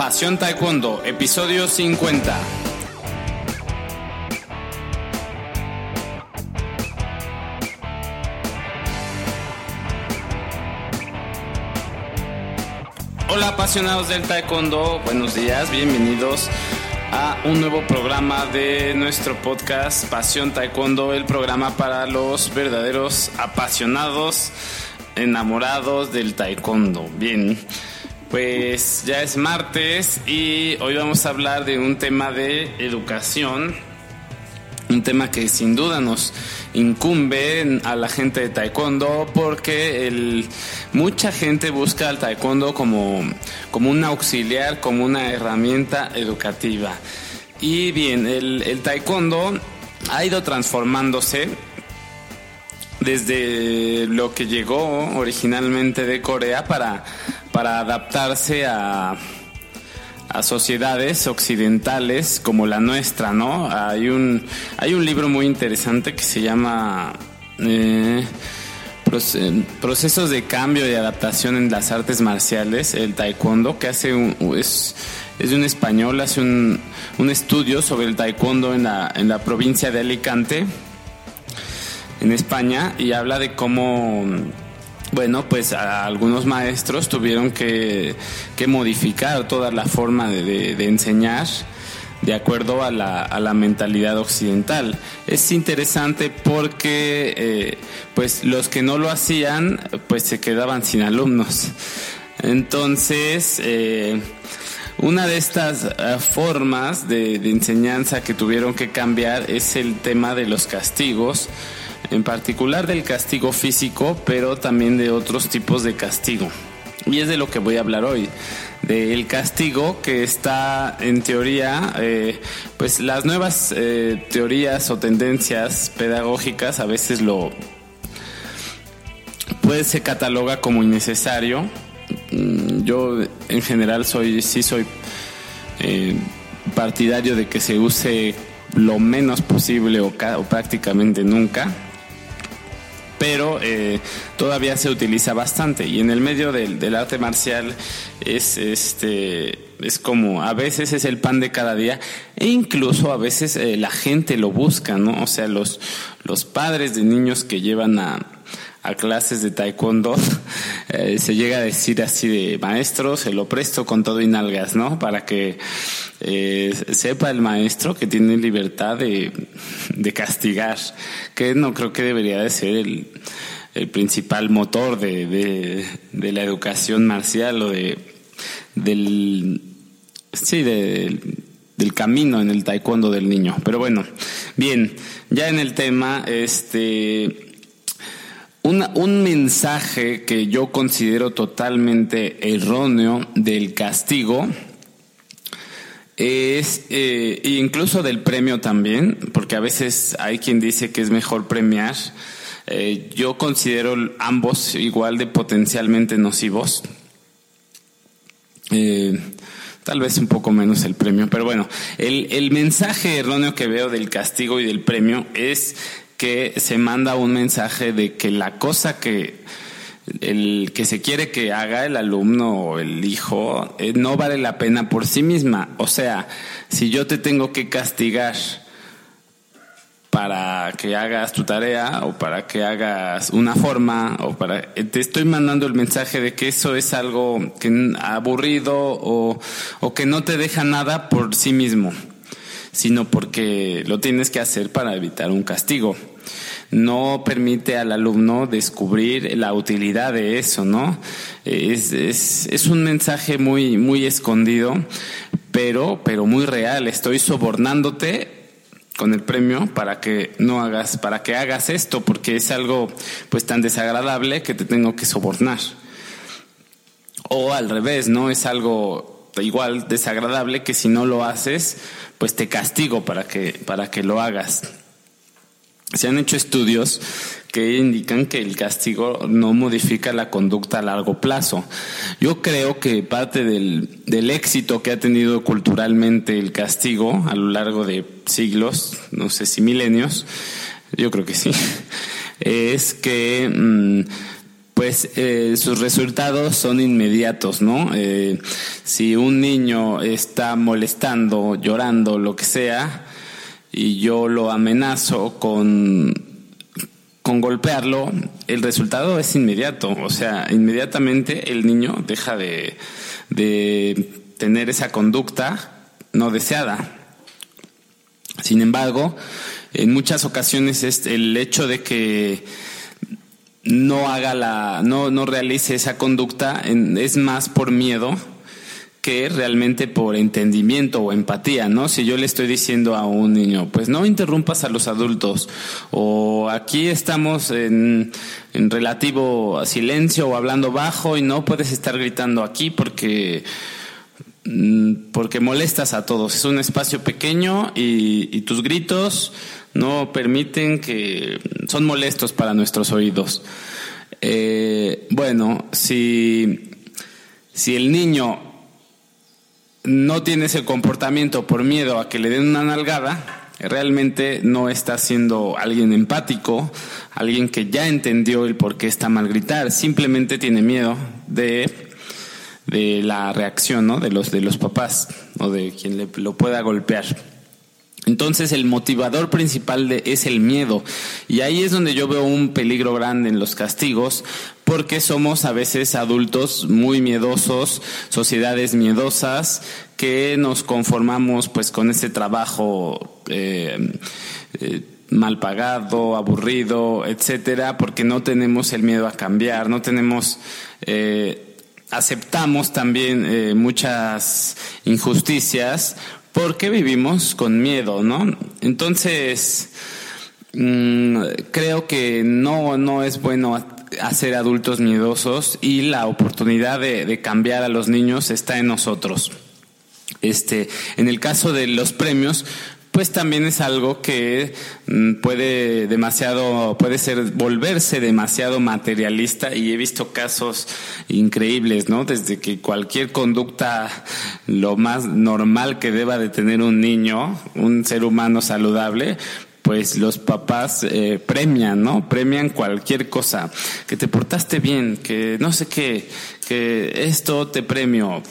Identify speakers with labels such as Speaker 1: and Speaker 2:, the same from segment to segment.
Speaker 1: Pasión Taekwondo, episodio 50. Hola apasionados del Taekwondo, buenos días, bienvenidos a un nuevo programa de nuestro podcast Pasión Taekwondo, el programa para los verdaderos apasionados, enamorados del Taekwondo. Bien, pues ya es martes y hoy vamos a hablar de un tema de educación, un tema que sin duda nos incumbe a la gente de taekwondo porque el, mucha gente busca al taekwondo como, como un auxiliar, como una herramienta educativa. Y bien, el, el taekwondo ha ido transformándose desde lo que llegó originalmente de Corea para, para adaptarse a, a sociedades occidentales como la nuestra, ¿no? Hay un, hay un libro muy interesante que se llama eh, Procesos de cambio y adaptación en las artes marciales, el taekwondo, que hace un, es, es de un español, hace un, un estudio sobre el taekwondo en la, en la provincia de Alicante en España y habla de cómo, bueno, pues algunos maestros tuvieron que, modificar toda la forma de, enseñar de acuerdo a la, a la, mentalidad occidental. Es interesante porque eh, pues los que no lo hacían pues se quedaban sin alumnos. Entonces, eh, una de estas eh, formas de enseñanza que tuvieron que cambiar es el tema de los castigos en particular del castigo físico, pero también de otros tipos de castigo. Y es de lo que voy a hablar hoy, del castigo que está en teoría, eh, pues las nuevas eh, teorías o tendencias pedagógicas a veces lo puede se cataloga como innecesario. Mm, yo en general soy, sí soy eh, partidario de que se use lo menos posible o, o prácticamente nunca pero eh, todavía se utiliza bastante y en el medio del, arte marcial es este es como a veces es el pan de cada día e incluso a veces eh, la gente lo busca, ¿no? O sea, los los padres de niños que llevan a a clases de taekwondo, eh, se llega a decir así de maestro, se lo presto con todo y nalgas, ¿no? Para que eh, sepa el maestro que tiene libertad de, de, castigar, que no creo que debería de ser el, el principal motor de, de, de, la educación marcial o de del sí del camino en el taekwondo del niño. Pero bueno, bien, ya en el tema, este un mensaje que yo considero totalmente erróneo del castigo es eh, incluso del premio también, porque a veces hay quien dice que es mejor premiar. Eh, yo considero ambos igual de potencialmente nocivos. Eh, tal vez un poco menos el premio, pero bueno, el, el mensaje erróneo que veo del castigo y del premio es que se manda un mensaje de que la cosa que el que se quiere que haga el alumno o el hijo eh, no vale la pena por sí misma. O sea, si yo te tengo que castigar para que hagas tu tarea o para que hagas una forma o para eh, te estoy mandando el mensaje de que eso es algo que aburrido o, o que no te deja nada por sí mismo sino porque lo tienes que hacer para evitar un castigo no permite al alumno descubrir la utilidad de eso, ¿no? Es, es, es un mensaje muy, muy escondido, pero, pero muy real. Estoy sobornándote con el premio para que no hagas, para que hagas esto, porque es algo pues tan desagradable que te tengo que sobornar. O al revés, ¿no? Es algo igual desagradable que si no lo haces, pues te castigo para que, para que lo hagas. Se han hecho estudios que indican que el castigo no modifica la conducta a largo plazo. Yo creo que parte del, del, éxito que ha tenido culturalmente el castigo a lo largo de siglos, no sé si milenios, yo creo que sí, es que mm, pues eh, sus resultados son inmediatos, ¿no? Eh, si un niño está molestando, llorando, lo que sea, y yo lo amenazo con, con golpearlo, el resultado es inmediato. O sea, inmediatamente el niño deja de, de tener esa conducta no deseada. Sin embargo, en muchas ocasiones es el hecho de que no haga la, no, no realice esa conducta es más por miedo que realmente por entendimiento o empatía, ¿no? Si yo le estoy diciendo a un niño, pues no interrumpas a los adultos, o aquí estamos en, en relativo silencio o hablando bajo y no puedes estar gritando aquí porque mm, porque molestas a todos. Es un espacio pequeño y, y tus gritos no permiten que son molestos para nuestros oídos. Eh, bueno, si, si el niño no tiene ese comportamiento por miedo a que le den una nalgada, realmente no está siendo alguien empático, alguien que ya entendió el por qué está mal gritar, simplemente tiene miedo de, de la reacción ¿no? de, los, de los papás o de quien le, lo pueda golpear. Entonces el motivador principal de, es el miedo. Y ahí es donde yo veo un peligro grande en los castigos, porque somos a veces adultos muy miedosos, sociedades miedosas, que nos conformamos pues con ese trabajo eh, eh, mal pagado, aburrido, etcétera, porque no tenemos el miedo a cambiar, no tenemos eh, aceptamos también muchas injusticias porque vivimos con miedo, ¿no? Entonces, mm, creo que no, no es bueno hacer adultos miedosos y la oportunidad de, de cambiar a los niños está en nosotros. Este, en el caso de los premios, pues también es algo que mm, puede demasiado, puede ser volverse demasiado materialista y he visto casos increíbles, ¿no? Desde que cualquier conducta, lo más normal que deba de tener un niño, un ser humano saludable, pues los papás eh, premian, ¿no? Premian cualquier cosa, que te portaste bien, que no sé qué, que esto te premio,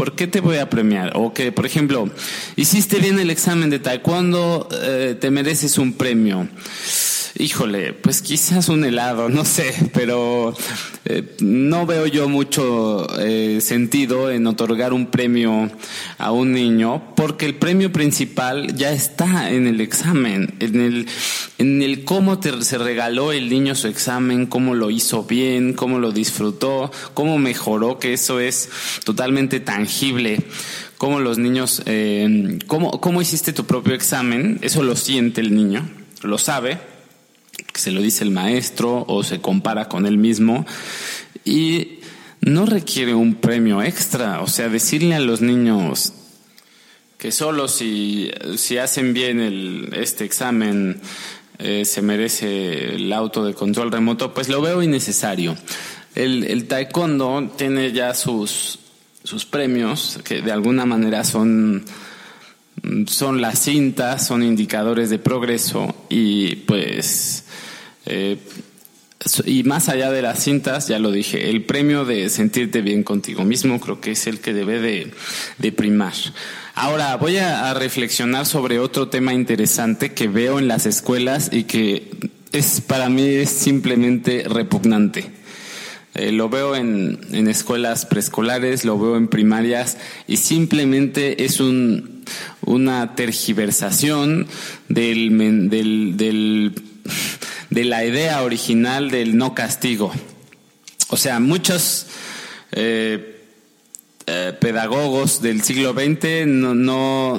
Speaker 1: ¿por qué te voy a premiar? O que, por ejemplo, hiciste bien el examen de taekwondo, eh, te mereces un premio. Híjole, pues quizás un helado, no sé, pero eh, no veo yo mucho eh, sentido en otorgar un premio a un niño porque el premio principal ya está en el examen, en el, en el cómo te, se regaló el niño su examen, cómo lo hizo bien, cómo lo disfrutó, cómo mejoró, que eso es totalmente tangible. Cómo los niños, eh, cómo, hiciste tu propio examen, eso lo siente el niño, lo sabe, que se lo dice el maestro o se compara con él mismo y no requiere un premio extra, o sea, decirle a los niños que solo si, si hacen bien el, este examen eh, se merece el auto de control remoto, pues lo veo innecesario. El, taekwondo tiene ya sus, sus premios, que de alguna manera son son las cintas, son indicadores de progreso y pues eh, y más allá de las cintas, ya lo dije, el premio de sentirte bien contigo mismo creo que es el que debe de, primar. Ahora voy a, reflexionar sobre otro tema interesante que veo en las escuelas y que es para mí es simplemente repugnante. Eh, lo veo en, en escuelas preescolares, lo veo en primarias y simplemente es un, una tergiversación del, del, del de la idea original del no castigo. O sea, muchos eh, eh, pedagogos del siglo XX no, no,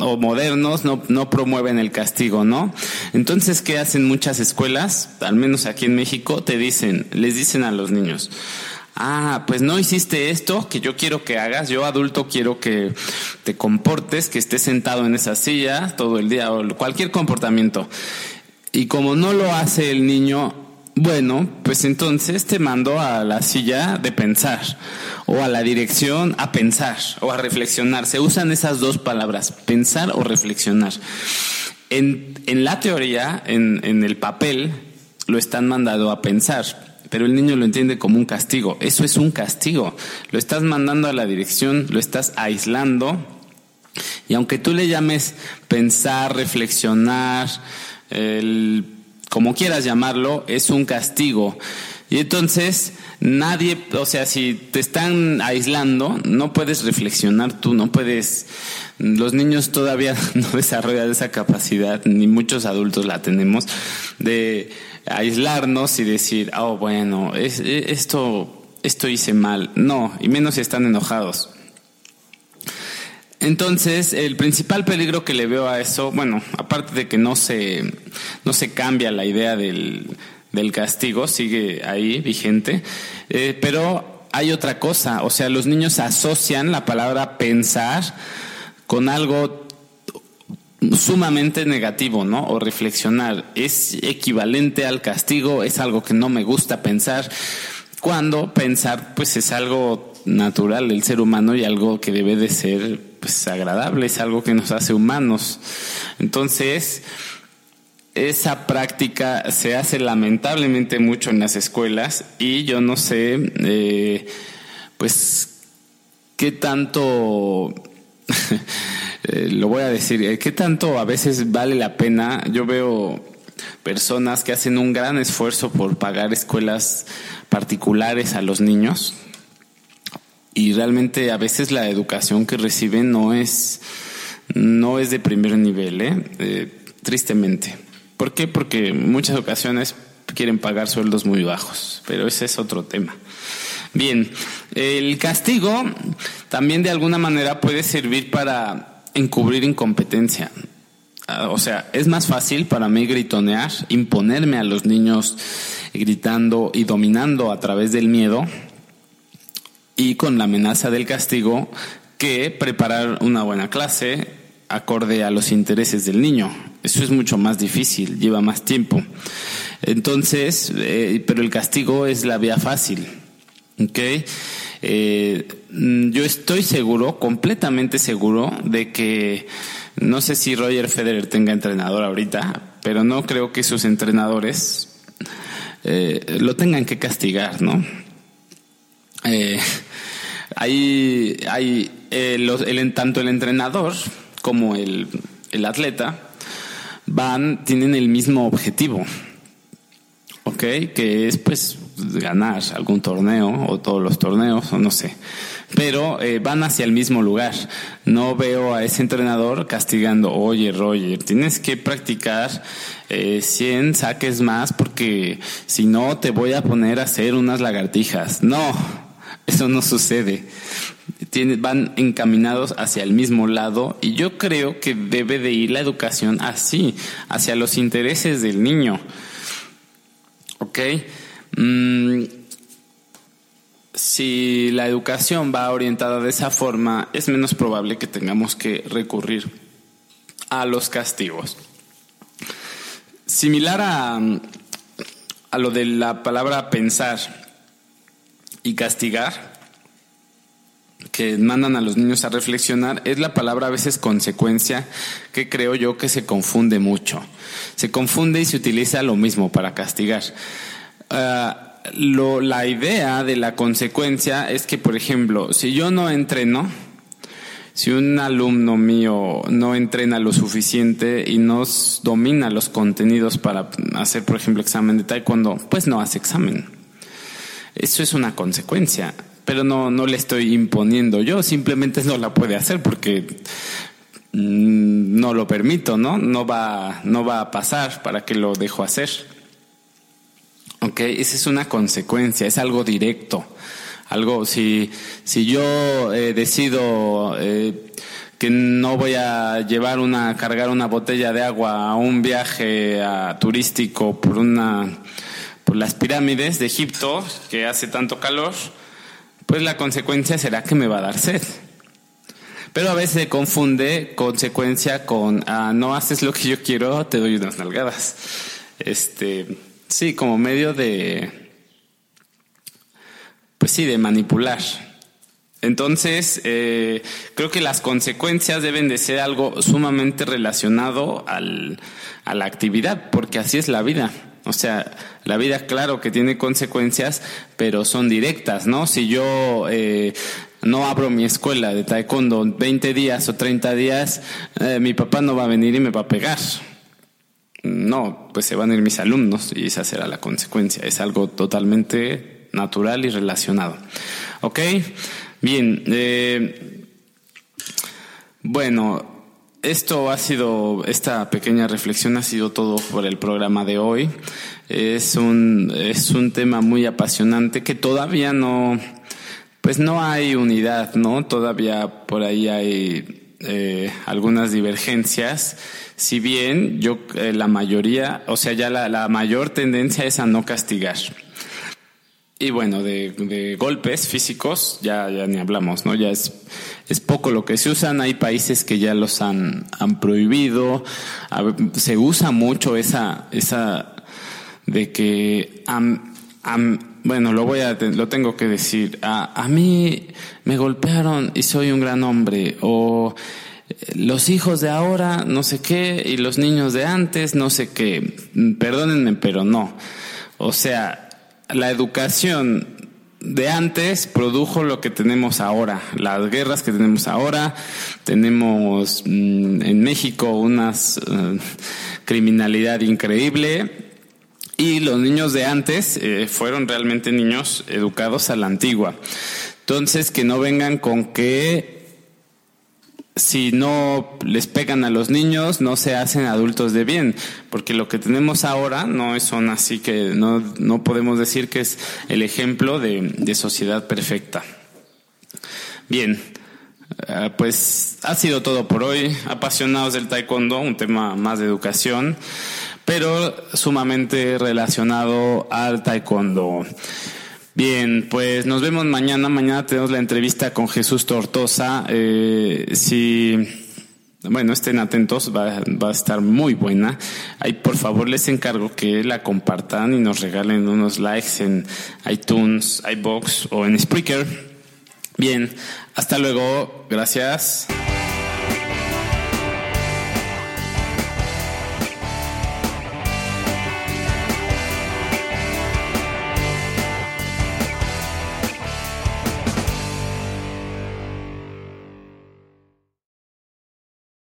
Speaker 1: o modernos no, no promueven el castigo, ¿no? Entonces, ¿qué hacen muchas escuelas? Al menos aquí en México, te dicen, les dicen a los niños, ah, pues no hiciste esto que yo quiero que hagas, yo adulto quiero que te comportes, que estés sentado en esa silla todo el día o cualquier comportamiento. Y como no lo hace el niño, bueno, pues entonces te mando a la silla de pensar o a la dirección a pensar o a reflexionar. Se usan esas dos palabras, pensar o reflexionar. En, en la teoría, en, en el papel, lo están mandando a pensar, pero el niño lo entiende como un castigo. Eso es un castigo. Lo estás mandando a la dirección, lo estás aislando. Y aunque tú le llames pensar, reflexionar, como quieras llamarlo, es un castigo. Y entonces nadie, o sea, si te están aislando, no puedes reflexionar tú, no puedes, los niños todavía no desarrollan esa capacidad, ni muchos adultos la tenemos, de aislarnos y decir, oh, bueno, es, esto, esto hice mal. No, y menos si están enojados. Entonces, el principal peligro que le veo a eso, bueno, aparte de que no se, no se cambia la idea del, del castigo, sigue ahí vigente, eh, pero hay otra cosa, o sea, los niños asocian la palabra pensar con algo sumamente negativo, ¿no? O reflexionar. Es equivalente al castigo, es algo que no me gusta pensar, cuando pensar pues es algo natural del ser humano y algo que debe de ser pues agradable, es algo que nos hace humanos. Entonces, esa práctica se hace lamentablemente mucho en las escuelas y yo no sé, eh, pues, qué tanto, eh, lo voy a decir, eh, qué tanto a veces vale la pena. Yo veo personas que hacen un gran esfuerzo por pagar escuelas particulares a los niños y realmente a veces la educación que reciben no es no es de primer nivel, ¿eh? tristemente. ¿Por qué? Porque muchas ocasiones quieren pagar sueldos muy bajos, pero ese es otro tema. Bien, el castigo también de alguna manera puede servir para encubrir incompetencia. Ah, o sea, es más fácil para mí gritonear, imponerme a los niños gritando y dominando a través del miedo y con la amenaza del castigo que preparar una buena clase acorde a los intereses del niño. Eso es mucho más difícil, lleva más tiempo. Entonces, eh, pero el castigo es la vía fácil. ¿ok? Eh, yo estoy seguro, completamente seguro, de que no sé si Roger Federer tenga entrenador ahorita, pero no creo que sus entrenadores eh, lo tengan que castigar, ¿no? Hay, hay el, tanto el entrenador como el, el atleta van, tienen el mismo objetivo, ¿ok? Que es pues ganar algún torneo o todos los torneos o no sé. Pero eh, van hacia el mismo lugar. No veo a ese entrenador castigando, oye Roger, tienes que practicar eh, 100 saques más porque si no te voy a poner a hacer unas lagartijas. No, eso no sucede van encaminados hacia el mismo lado y yo creo que debe de ir la educación así, hacia los intereses del niño. ¿Ok? Mm, si la educación va orientada de esa forma, es menos probable que tengamos que recurrir a los castigos. Similar a, a lo de la palabra pensar y castigar, que mandan a los niños a reflexionar es la palabra a veces consecuencia que creo yo que se confunde mucho. Se confunde y se utiliza lo mismo para castigar. Ah, la idea de la consecuencia es que, por ejemplo, si yo no entreno, si un alumno mío no entrena lo suficiente y no domina los contenidos para hacer, por ejemplo, examen de taekwondo, pues no hace examen. Eso es una consecuencia pero no, no le estoy imponiendo yo, simplemente no la puede hacer porque mm, no lo permito, ¿no? No va, no va a pasar para que lo dejo hacer. Ok, esa es una consecuencia, es algo directo. Algo, si, si yo eh, decido eh, que no voy a llevar una, cargar una botella de agua a un viaje turístico por una, por las pirámides de Egipto, que hace tanto calor, pues la consecuencia será que me va a dar sed. Pero a veces se confunde consecuencia con ah, no haces lo que yo quiero, te doy unas nalgadas. Este, sí, como medio de, pues sí, de manipular. Entonces, eh, creo que las consecuencias deben de ser algo sumamente relacionado al, a la actividad, porque así es la vida. O sea, la vida claro que tiene consecuencias, pero son directas, ¿no? Si yo eh, no abro mi escuela de taekwondo 20 días o 30 días, eh, mi papá no va a venir y me va a pegar. No, pues se van a ir mis alumnos y esa será la consecuencia. Es algo totalmente natural y relacionado. ¿Ok? Bien. Eh, bueno, esto ha sido, esta pequeña reflexión ha sido todo por el programa de hoy. Es un, es un tema muy apasionante que todavía no, pues no hay unidad, ¿no? Todavía por ahí hay eh, algunas divergencias. Si bien yo, eh, la mayoría, o sea, ya la, la mayor tendencia es a no castigar. Y bueno, de, golpes físicos ya, ya ni hablamos, ¿no? Ya es, es poco lo que se usan. Hay países que ya los han, han prohibido. se usa mucho esa, esa de que, bueno, lo voy a, lo tengo que decir. A, a mí me golpearon y soy un gran hombre. O eh, los hijos de ahora, no sé qué, y los niños de antes, no sé qué. Perdónenme, pero no. O sea, la educación de antes produjo lo que tenemos ahora, las guerras que tenemos ahora, tenemos mm, en México una eh, criminalidad increíble y los niños de antes eh, fueron realmente niños educados a la antigua. Entonces, que no vengan con que si no les pegan a los niños, no se hacen adultos de bien, porque lo que tenemos ahora no son así que no, no podemos decir que es el ejemplo de, de sociedad perfecta. Bien, eh, pues ha sido todo por hoy. Apasionados del taekwondo, un tema más de educación, pero sumamente relacionado al taekwondo. Bien, pues nos vemos mañana. Mañana tenemos la entrevista con Jesús Tortosa. Eh, si, bueno, estén atentos, va, va, a estar muy buena. Ahí, por favor, les encargo que la compartan y nos regalen unos likes en iTunes, iBox o en Spreaker. Bien, hasta luego. Gracias.